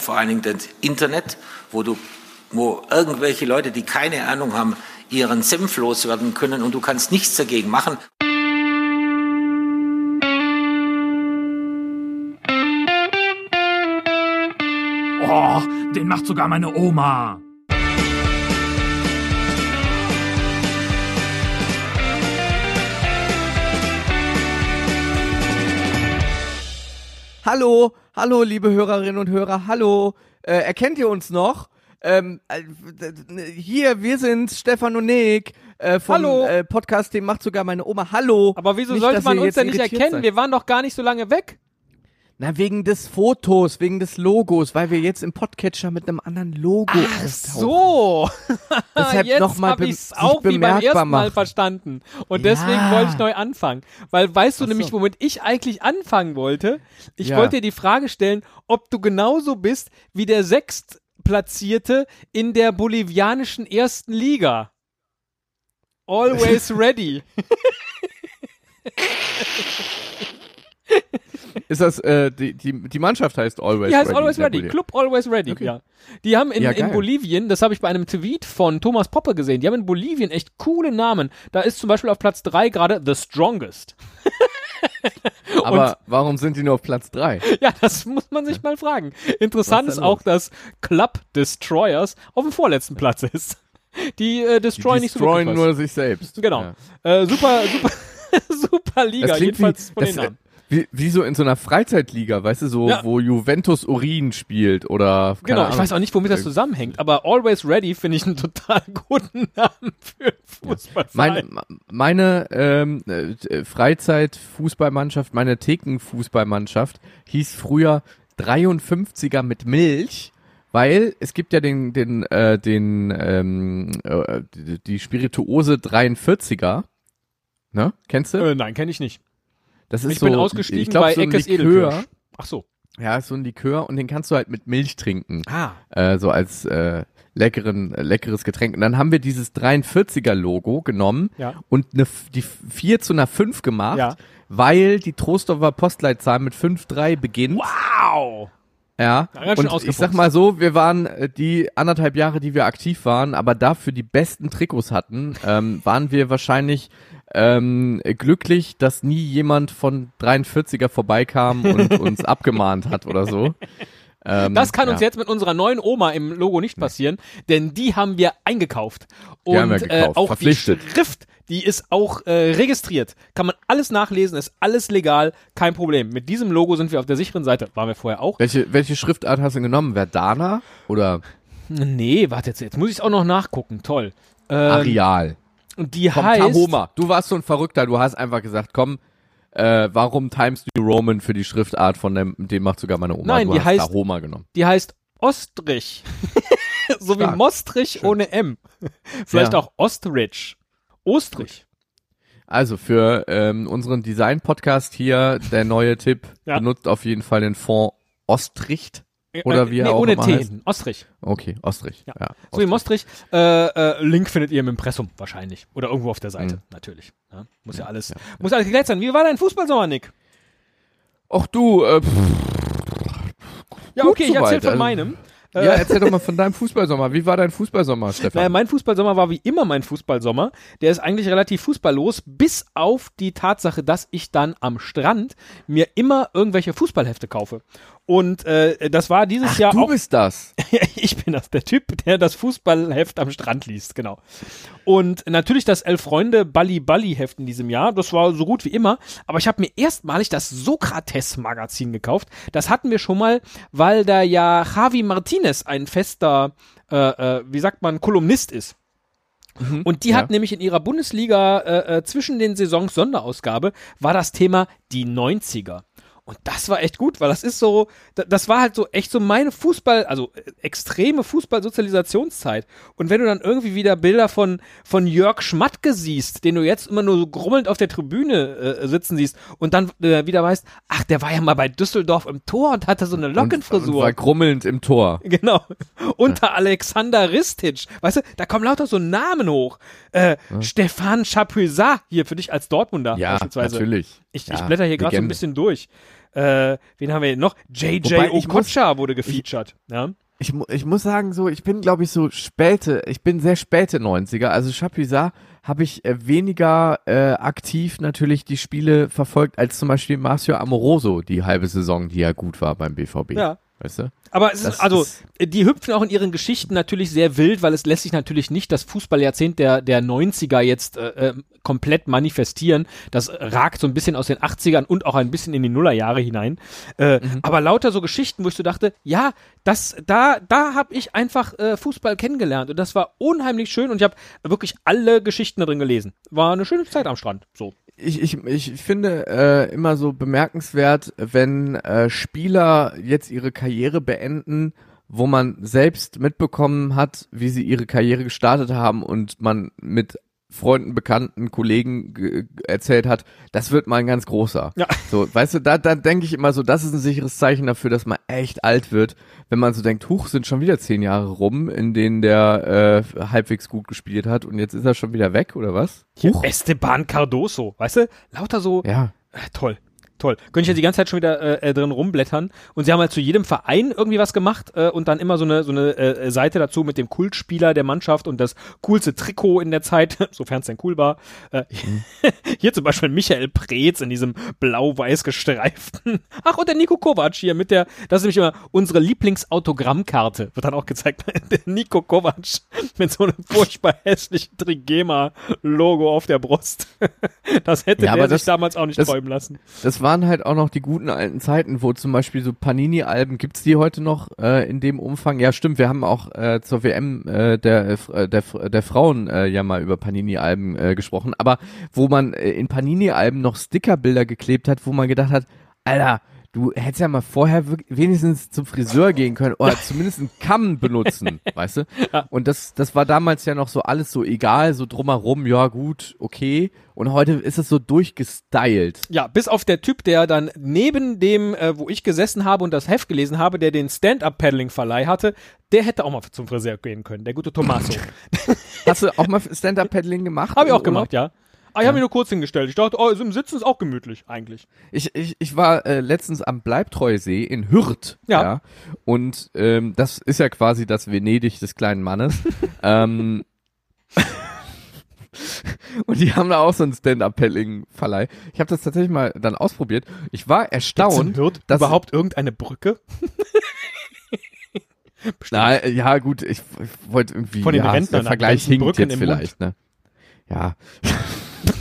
vor allen Dingen das Internet, wo du, wo irgendwelche Leute, die keine Ahnung haben, ihren Senf loswerden können und du kannst nichts dagegen machen. Oh, den macht sogar meine Oma. Hallo, hallo, liebe Hörerinnen und Hörer, hallo. Äh, erkennt ihr uns noch? Ähm, äh, hier, wir sind Stefan und Nick äh, vom Hallo. Äh, Podcast, den macht sogar meine Oma. Hallo. Aber wieso Nicht, sollte man uns denn nicht erkennen? seid. Wir waren doch gar nicht so lange weg. Na, wegen des Fotos, wegen des Logos, weil wir jetzt im Podcatcher mit einem anderen Logo Ach auftauchen. so. Deshalb Jetzt noch mal habe be- ich es sich auch wie beim ersten Mal verstanden. Und Ja. deswegen wollte ich neu anfangen. Weil weißt du so. nämlich, womit ich eigentlich anfangen wollte? Ich Ja. wollte dir die Frage stellen, ob du genauso bist wie der Sechstplatzierte in der bolivianischen ersten Liga. Always ready. Ist das, äh, die, die, die Mannschaft heißt Always Die heißt Ready. Always Ready. Club Always Ready, Okay. ja. Die haben in, Ja, in. Bolivien, das habe ich bei einem Tweet von Thomas Poppe gesehen, die haben in Bolivien echt coole Namen. Da ist zum Beispiel auf Platz 3 gerade The Strongest. Aber warum sind die nur auf Platz 3? Ja, das muss man sich mal fragen. Interessant ist auch, dass Club Destroyers auf dem vorletzten Platz ist. Die äh, Die destroyen nicht so destroyen wirklich was. nur sich selbst. Genau. Ja. Äh, super, super, super Liga, jedenfalls wie, von das, den Namen. Wie, wie so in so einer Freizeitliga, weißt du, so, Ja. wo Juventus Urin spielt oder. Genau, ich Ahnung. weiß auch nicht, womit das zusammenhängt, aber Always Ready finde ich einen total guten Namen für Fußballverein. Meine, meine ähm, äh, Freizeit-Fußballmannschaft, meine Theken-Fußballmannschaft hieß früher 53er mit Milch, weil es gibt ja den, den, äh, den, ähm, äh, die, die Spirituose 43er. Ne? Kennst du? Äh, nein, kenne ich nicht. Das ist Ich so, bin ausgestiegen ich glaub, bei so ein Eckes Likör. Ach so. Ja, ist so ein Likör und den kannst du halt mit Milch trinken. Ah. äh, so als äh, leckeren, äh, leckeres Getränk. Und dann haben wir dieses 43er Logo genommen Ja. und ne, F- die 4 zu einer 5 gemacht, Ja. weil die Trostorfer Postleitzahl mit 5-3 beginnt. Wow. Ja. Und ich sag mal so, wir waren äh, die anderthalb Jahre, die wir aktiv waren, aber dafür die besten Trikots hatten, ähm, waren wir wahrscheinlich ähm, glücklich, dass nie jemand von 43er vorbeikam und uns abgemahnt hat oder so. Ähm, Das kann uns ja. jetzt mit unserer neuen Oma im Logo nicht passieren, denn die haben wir eingekauft. Und haben wir gekauft, Äh, auch verpflichtet. die Schrift, die ist auch äh, registriert. Kann man alles nachlesen, ist alles legal, kein Problem. Mit diesem Logo sind wir auf der sicheren Seite. Waren wir vorher auch. Welche, welche Schriftart hast du genommen? Verdana oder Nee, warte jetzt, jetzt muss ich es auch noch nachgucken. Toll. Ähm, Arial? Und die Vom heißt. Tahoma. Du warst so ein Verrückter, du hast einfach gesagt, komm, äh, warum Times New Roman für die Schriftart von dem, den macht sogar meine Oma. Nein, du die heißt- Tahoma genommen. Die heißt Ostrich. so wie Stark. Mostrich ohne M. Vielleicht Ja. auch Ostrich. Ostrich. Also für ähm, unseren Design-Podcast hier der neue Tipp, Ja. benutzt auf jeden Fall den Fond Ostricht. Oder wie er nee, auch ohne immer T. Ostrich. Okay, Ostrich. Ja. Ja. So wie Mostrich. Äh, äh, Link findet ihr im Impressum wahrscheinlich. Oder irgendwo auf der Seite, Mhm. natürlich. Ja, muss ja, alles, muss alles geklärt sein. Wie war dein Fußballsommer, Nick? Och du, äh, Ja, okay, ich erzähl von also- meinem. ja, Äh, erzähl doch mal von deinem Fußballsommer. Wie war dein Fußballsommer, Stefan? Naja, mein Fußballsommer war wie immer mein Fußballsommer. Der ist eigentlich relativ fußballlos, bis auf die Tatsache, dass ich dann am Strand mir immer irgendwelche Fußballhefte kaufe. Und äh, das war dieses Ach, Jahr du auch. bist das. ich bin das, der Typ, der das Fußballheft am Strand liest, genau. Und natürlich das Elf Freunde Balli Balli Heft in diesem Jahr, das war so gut wie immer, aber ich habe mir erstmalig das Sokrates Magazin gekauft. Das hatten wir schon mal, weil da ja Javi Martinez ein fester, äh, äh, wie sagt man, Kolumnist ist. Und die ja. hat nämlich in ihrer Bundesliga äh, äh, zwischen den Saisons Sonderausgabe war das Thema die 90er. Und das war echt gut, weil das ist so, da- das war halt so echt so meine Fußball, also äh, extreme Fußballsozialisationszeit. Und wenn du dann irgendwie wieder Bilder von, von Jörg Schmatke siehst, den du jetzt immer nur so grummelnd auf der Tribüne äh, sitzen siehst und dann äh, wieder weißt, ach, der war ja mal bei Düsseldorf im Tor und hatte so eine Und, und Lockenfrisur. war grummelnd im Tor. Genau. Unter Alexander Ristic. Weißt du, da kommen lauter so Namen hoch. Äh, Stefan Chapuisat, hier für dich als Dortmunder Ja, beispielsweise. natürlich. Ich, Ja, ich blätter hier gerade so ein bisschen durch. Äh, wen haben wir hier noch? JJ ich Okocha wurde gefeatured. ja. Ich, ich muss sagen, so, ich bin, glaube ich, so späte, ich bin sehr späte 90er. Also Chapuisat habe ich äh, weniger äh, aktiv natürlich die Spiele verfolgt, als zum Beispiel Marcio Amoroso, die halbe Saison, die ja gut war beim BVB. Ja. Weißt du? Aber es ist, also, ist- die hüpfen auch in ihren Geschichten natürlich sehr wild, weil es lässt sich natürlich nicht das Fußballjahrzehnt der, der 90er jetzt äh, äh, komplett manifestieren. Das ragt so ein bisschen aus den 80ern und auch ein bisschen in die Nullerjahre hinein. Äh, Aber lauter so Geschichten, wo ich so dachte, ja, das, da, da habe ich einfach äh, Fußball kennengelernt und das war unheimlich schön und ich habe wirklich alle Geschichten da drin gelesen. War eine schöne Zeit am Strand. So. Ich, ich, ich finde äh, immer so bemerkenswert, wenn äh, Spieler jetzt ihre Karriere beenden, wo man selbst mitbekommen hat, wie sie ihre Karriere gestartet haben und man mit Freunden, Bekannten, Kollegen ge- erzählt hat, das wird mal ein ganz großer. Ja. So, weißt du, da, da denke ich immer so, das ist ein sicheres Zeichen dafür, dass man echt alt wird, wenn man so denkt, huch, sind schon wieder zehn Jahre rum, in denen der äh, halbwegs gut gespielt hat und jetzt ist er schon wieder weg, oder was? Huch. Esteban Cardoso, weißt du? Lauter so, Ja. Äh, toll. Toll. Könnte ich jetzt die ganze Zeit schon wieder äh, äh, drin rumblättern. Und sie haben halt zu jedem Verein irgendwie was gemacht äh, und dann immer so eine, so eine äh, Seite dazu mit dem Kultspieler der Mannschaft und das coolste Trikot in der Zeit, sofern es denn cool war. Äh, hier zum Beispiel Michael Preetz in diesem blau-weiß gestreiften. Ach, und der Nico Kovac hier mit der, das ist nämlich immer unsere Lieblingsautogrammkarte. Wird dann auch gezeigt. Der Nico Kovac mit so einem furchtbar hässlichen Trigema-Logo auf der Brust. Das hätte Ja, der sich das- damals auch nicht das- träumen lassen. Das waren halt auch noch die guten alten Zeiten, wo zum Beispiel so Panini-Alben, gibt's die heute noch äh, in dem Umfang? Ja, stimmt, wir haben auch äh, zur WM äh, der, äh, der, der Frauen äh, ja mal über Panini-Alben äh, gesprochen, aber wo man äh, in Panini-Alben noch Stickerbilder geklebt hat, wo man gedacht hat, Alter, du hättest ja mal vorher wenigstens zum Friseur gehen können oder zumindest einen Kamm benutzen, weißt du? Und das, das war damals ja noch so alles so egal, so drumherum, ja gut, okay. Und heute ist es so durchgestylt. Ja, bis auf der Typ, der dann neben dem, äh, wo ich gesessen habe und das Heft gelesen habe, der den Stand-Up-Paddling-Verleih hatte, der hätte auch mal zum Friseur gehen können, der gute Tommaso. Hast du auch mal Stand-Up-Paddling gemacht? Habe ich auch gemacht, ja. Ah, ich habe mich nur kurz hingestellt. Ich dachte, oh, im Sitzen ist auch gemütlich, eigentlich. Ich, ich, ich war äh, letztens am Bleibtreusee in Hürth. Ja. Und ähm, das ist ja quasi das Venedig des kleinen Mannes. ähm, und die haben da auch so einen Stand-Up-Paddling-Verleih. Ich habe das tatsächlich mal dann ausprobiert. Ich war erstaunt, Hürth dass überhaupt irgendeine Brücke? Na, ja, gut, ich, ich wollte irgendwie. Von den ja, Rentnern Der Vergleich hinkt jetzt vielleicht, ne? Ja.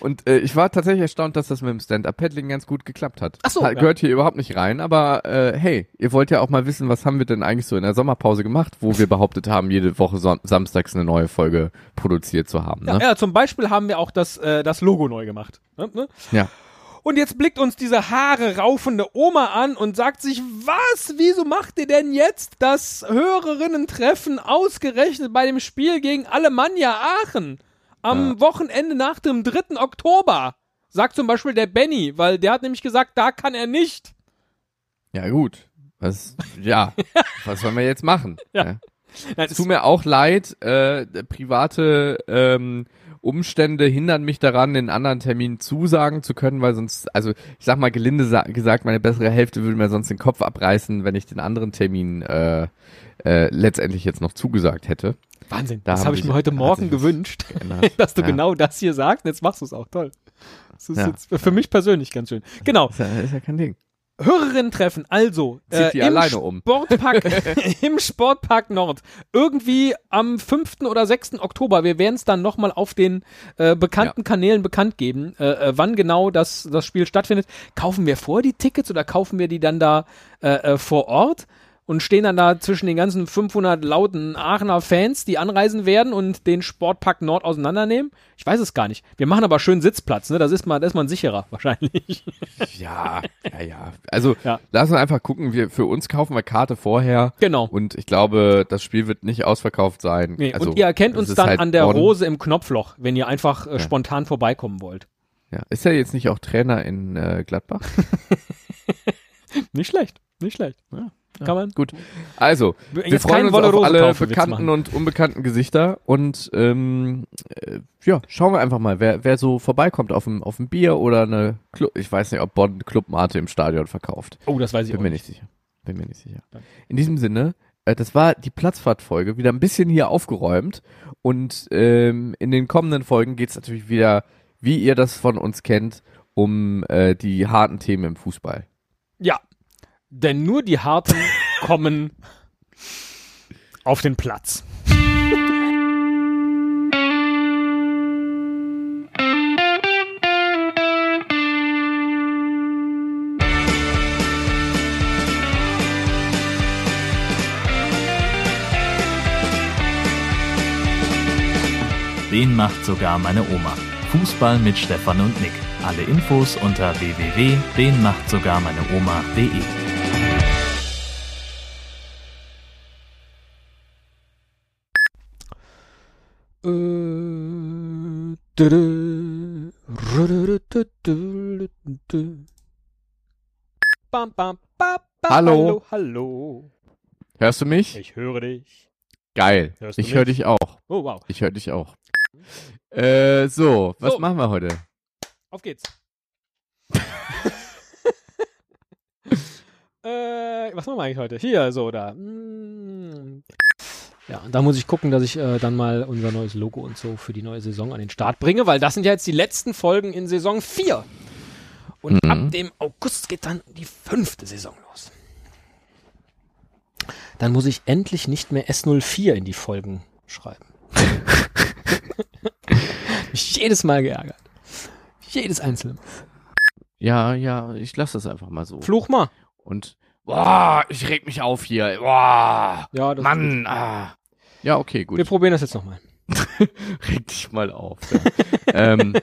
Und äh, ich war tatsächlich erstaunt, dass das mit dem Stand-Up-Paddling ganz gut geklappt hat. Ach so, Hat, ja. Gehört hier überhaupt nicht rein, aber äh, hey, ihr wollt ja auch mal wissen, was haben wir denn eigentlich so in der Sommerpause gemacht, wo wir behauptet haben, jede Woche Son samstags eine neue Folge produziert zu haben. Ja, Ne? ja, zum Beispiel haben wir auch das, äh, das Logo neu gemacht. Ne? Ne? ja. Und jetzt blickt uns diese Haare raufende Oma an und sagt sich, was, wieso macht ihr denn jetzt das Hörerinnen-Treffen ausgerechnet bei dem Spiel gegen Alemannia Aachen am Wochenende nach dem 3. Oktober? Sagt zum Beispiel der Benny, weil der hat nämlich gesagt, da kann er nicht. Ja, gut. Was, ja, was sollen wir jetzt machen? Ja. Ne? Nein, Es tut mir auch leid, äh, private ähm, Umstände hindern mich daran, den anderen Termin zusagen zu können, weil sonst, also ich sag mal gelinde sa gesagt, meine bessere Hälfte würde mir sonst den Kopf abreißen, wenn ich den anderen Termin äh, äh, letztendlich jetzt noch zugesagt hätte. Wahnsinn. Da das habe ich sich- mir heute Morgen gewünscht, dass du Ja. genau das hier sagst. Und jetzt machst du es auch. Toll. Das ist Ja. jetzt für mich persönlich ganz schön. Genau. Ist ja, ist ja kein Ding. Hörerinnen treffen, also äh, im alleine um. Sportpark, im Sportpark Nord. Irgendwie am 5. oder 6. Oktober. Wir werden es dann nochmal auf den äh, bekannten Kanälen bekannt geben, äh, äh, wann genau das, das Spiel stattfindet. Kaufen wir vor die Tickets oder kaufen wir die dann da äh, äh, vor Ort? Und stehen dann da zwischen den ganzen 500 lauten Aachener Fans, die anreisen werden und den Sportpark Nord auseinandernehmen? Ich weiß es gar nicht. Wir machen aber schön Sitzplatz, ne? Das ist mal, das ist man sicherer, wahrscheinlich. Ja, ja, ja. Also Ja. lass uns einfach gucken. Wir für uns kaufen wir Karte vorher. Genau. Und ich glaube, das Spiel wird nicht ausverkauft sein. Nee, also, und ihr erkennt uns dann halt an der. Rose im Knopfloch, wenn ihr einfach äh, spontan vorbeikommen wollt. Ja. Ist er jetzt nicht auch Trainer in äh, Gladbach? Nicht schlecht, nicht schlecht. Kann man? Gut. Also, wir Jetzt freuen keinen uns auf alle bekannten und unbekannten Gesichter und ähm, äh, ja, schauen wir einfach mal, wer, wer so vorbeikommt auf ein, auf ein Bier oder eine Club, ich weiß nicht, ob Bonn Club Mate im Stadion verkauft. Oh, das weiß ich Bin auch mir nicht. nicht sicher. Bin mir nicht sicher. Danke. In diesem Sinne, äh, das war die Platzfahrtfolge, wieder ein bisschen hier aufgeräumt und ähm, in den kommenden Folgen geht's natürlich wieder, wie ihr das von uns kennt, um äh, die harten Themen im Fußball. Ja, denn nur die Harten kommen auf den Platz. Den macht sogar meine Oma. Fußball mit Stefan und Nick. Alle Infos unter www.denmachtsogarmeineoma.de. Bam, bam, Hallo. hallo, hallo. Hörst du mich? Ich höre dich. Geil. Hörst Ich höre dich auch. Oh, wow. Ich höre dich auch. Äh, so, was So. machen wir heute? Auf geht's. äh, was machen wir eigentlich heute? Hier, so, da. Mm. Ja, und da muss ich gucken, dass ich äh, dann mal unser neues Logo und so für die neue Saison an den Start bringe, weil das sind ja jetzt die letzten Folgen in Saison 4. Und Mhm. ab dem August geht dann die fünfte Saison los. Dann muss ich endlich nicht mehr S04 in die Folgen schreiben. Mich jedes Mal geärgert. Jedes einzelne. Ja, ja, ich lasse das einfach mal so. Fluch mal. Und, boah, ich reg mich auf hier. Boah, Ja, Mann, ah. Ja, okay, Wir gut. probieren das jetzt nochmal. Reg dich mal auf. Ja. ähm,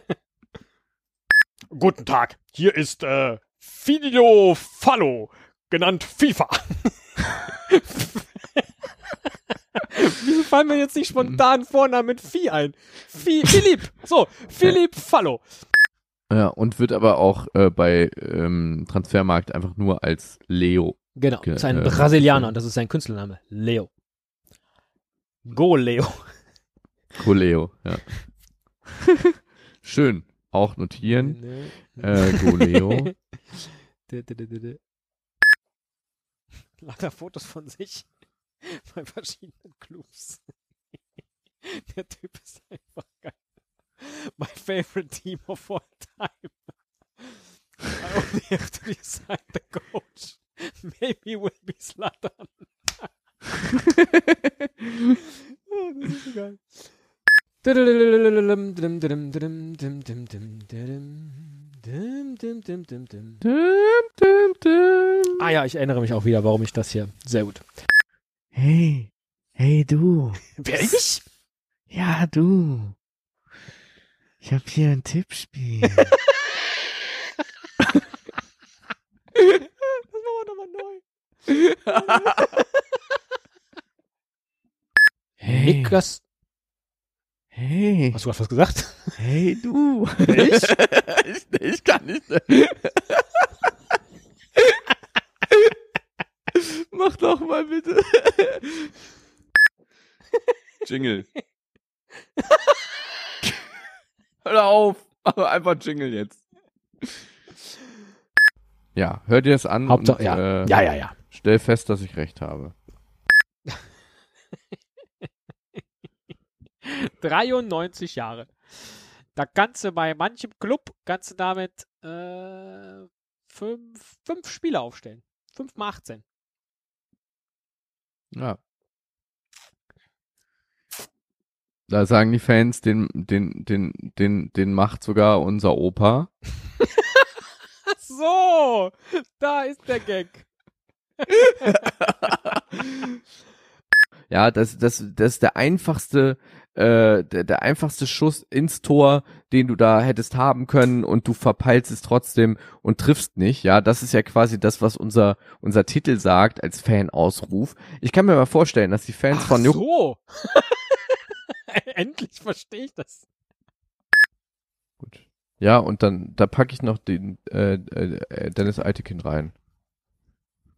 Guten Tag, hier ist äh, Fidio Fallo, genannt FIFA. Wieso fallen mir jetzt nicht spontan Vornamen mit Vieh ein? Fi Philipp, so, Philipp Fallo. ja, und wird aber auch äh, bei ähm, Transfermarkt einfach nur als Leo. Genau, Ge- ist ein äh, Brasilianer, das ist sein Künstlername. Leo. Go Leo. Coleo, ja. Schön. Auch notieren. Äh, Goleo. Lauter Fotos von sich bei verschiedenen Clubs. Der Typ ist einfach geil. My favorite team of all time. I only have to decide the coach. Maybe will be Slatan. Das ist. Ah ja, ich erinnere mich auch wieder, warum ich das hier. Sehr gut. Hey, hey du. Wer ich? Ja, du. Ich hab hier ein Tippspiel. Das machen wir nochmal neu. Hey, Niklas. hey, Hast du gerade was gesagt? hey du. Ich? ich, ich kann nicht. Mach doch mal bitte. Jingle. Hör auf. Mach einfach Jingle jetzt. Ja, hör dir das an Hauptsache, und ja. äh, ja, ja, ja. stell fest, dass ich recht habe. 93 Jahre. Da kannst du bei manchem Club, kannst du damit äh, fünf, fünf Spieler aufstellen. Fünf mal 18. Ja. Da sagen die Fans, den, den, den, den, den macht sogar unser Opa. So, da ist der Gag. Ja, das, das, das ist der einfachste, äh, der, der einfachste Schuss ins Tor, den du da hättest haben können und du verpeilst es trotzdem und triffst nicht. Ja, das ist ja quasi das, was unser, unser Titel sagt als Fanausruf. Ich kann mir mal vorstellen, dass die Fans Ach von Juk so. Endlich verstehe ich das. Gut. Ja, und dann, da packe ich noch den äh, äh, Dennis Eitekin rein.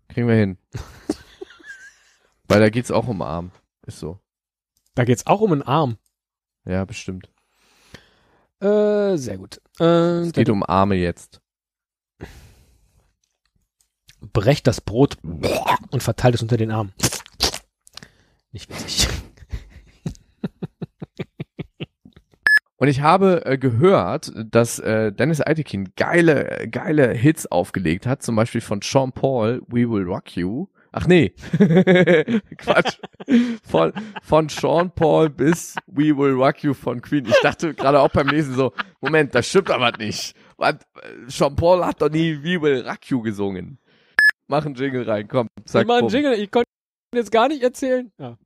Kriegen wir hin. Weil da geht's auch um Arm. Ist so. Da geht's auch um einen Arm. Ja, bestimmt. Äh, sehr gut. Äh, Es geht um Arme jetzt. brecht das Brot und verteilt es unter den Arm. Nicht witzig. Und ich habe äh, gehört, dass äh, Dennis Eitekin geile, geile Hits aufgelegt hat, zum Beispiel von Sean Paul, We Will Rock You. Ach nee, Quatsch. Von, von Sean Paul bis We Will Rock You von Queen. Ich dachte gerade auch beim Lesen so, Moment, das stimmt aber nicht. Was, äh, Sean Paul hat doch nie We Will Rock You gesungen. Mach einen Jingle rein, komm. Sag ich mach einen. Jingle, ich konnte jetzt gar nicht erzählen. Ja.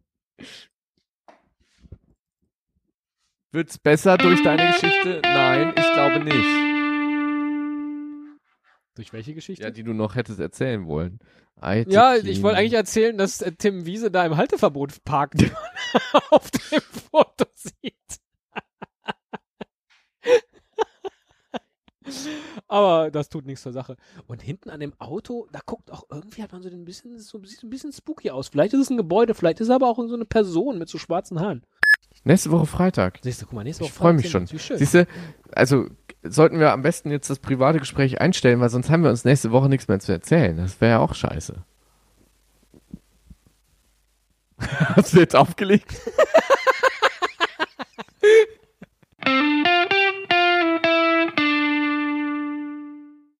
Wird's besser durch deine Geschichte? Nein, ich glaube nicht. Durch welche Geschichte? Ja, die du noch hättest erzählen wollen. Ja, Eitekin. ich wollte eigentlich erzählen, dass äh, Tim Wiese da im Halteverbot parkt, wie man auf dem Foto sieht. Aber das tut nichts zur Sache. Und hinten an dem Auto, da guckt auch irgendwie hat man so ein bisschen, so sieht ein bisschen spooky aus. Vielleicht ist es ein Gebäude, vielleicht ist es aber auch so eine Person mit so schwarzen Haaren. Nächste Woche Freitag. Siehst du, guck mal, nächste Woche ich freue mich schon. Siehst du, also sollten wir am besten jetzt das private Gespräch einstellen, weil sonst haben wir uns nächste Woche nichts mehr zu erzählen. Das wäre ja auch scheiße. Hast du jetzt aufgelegt?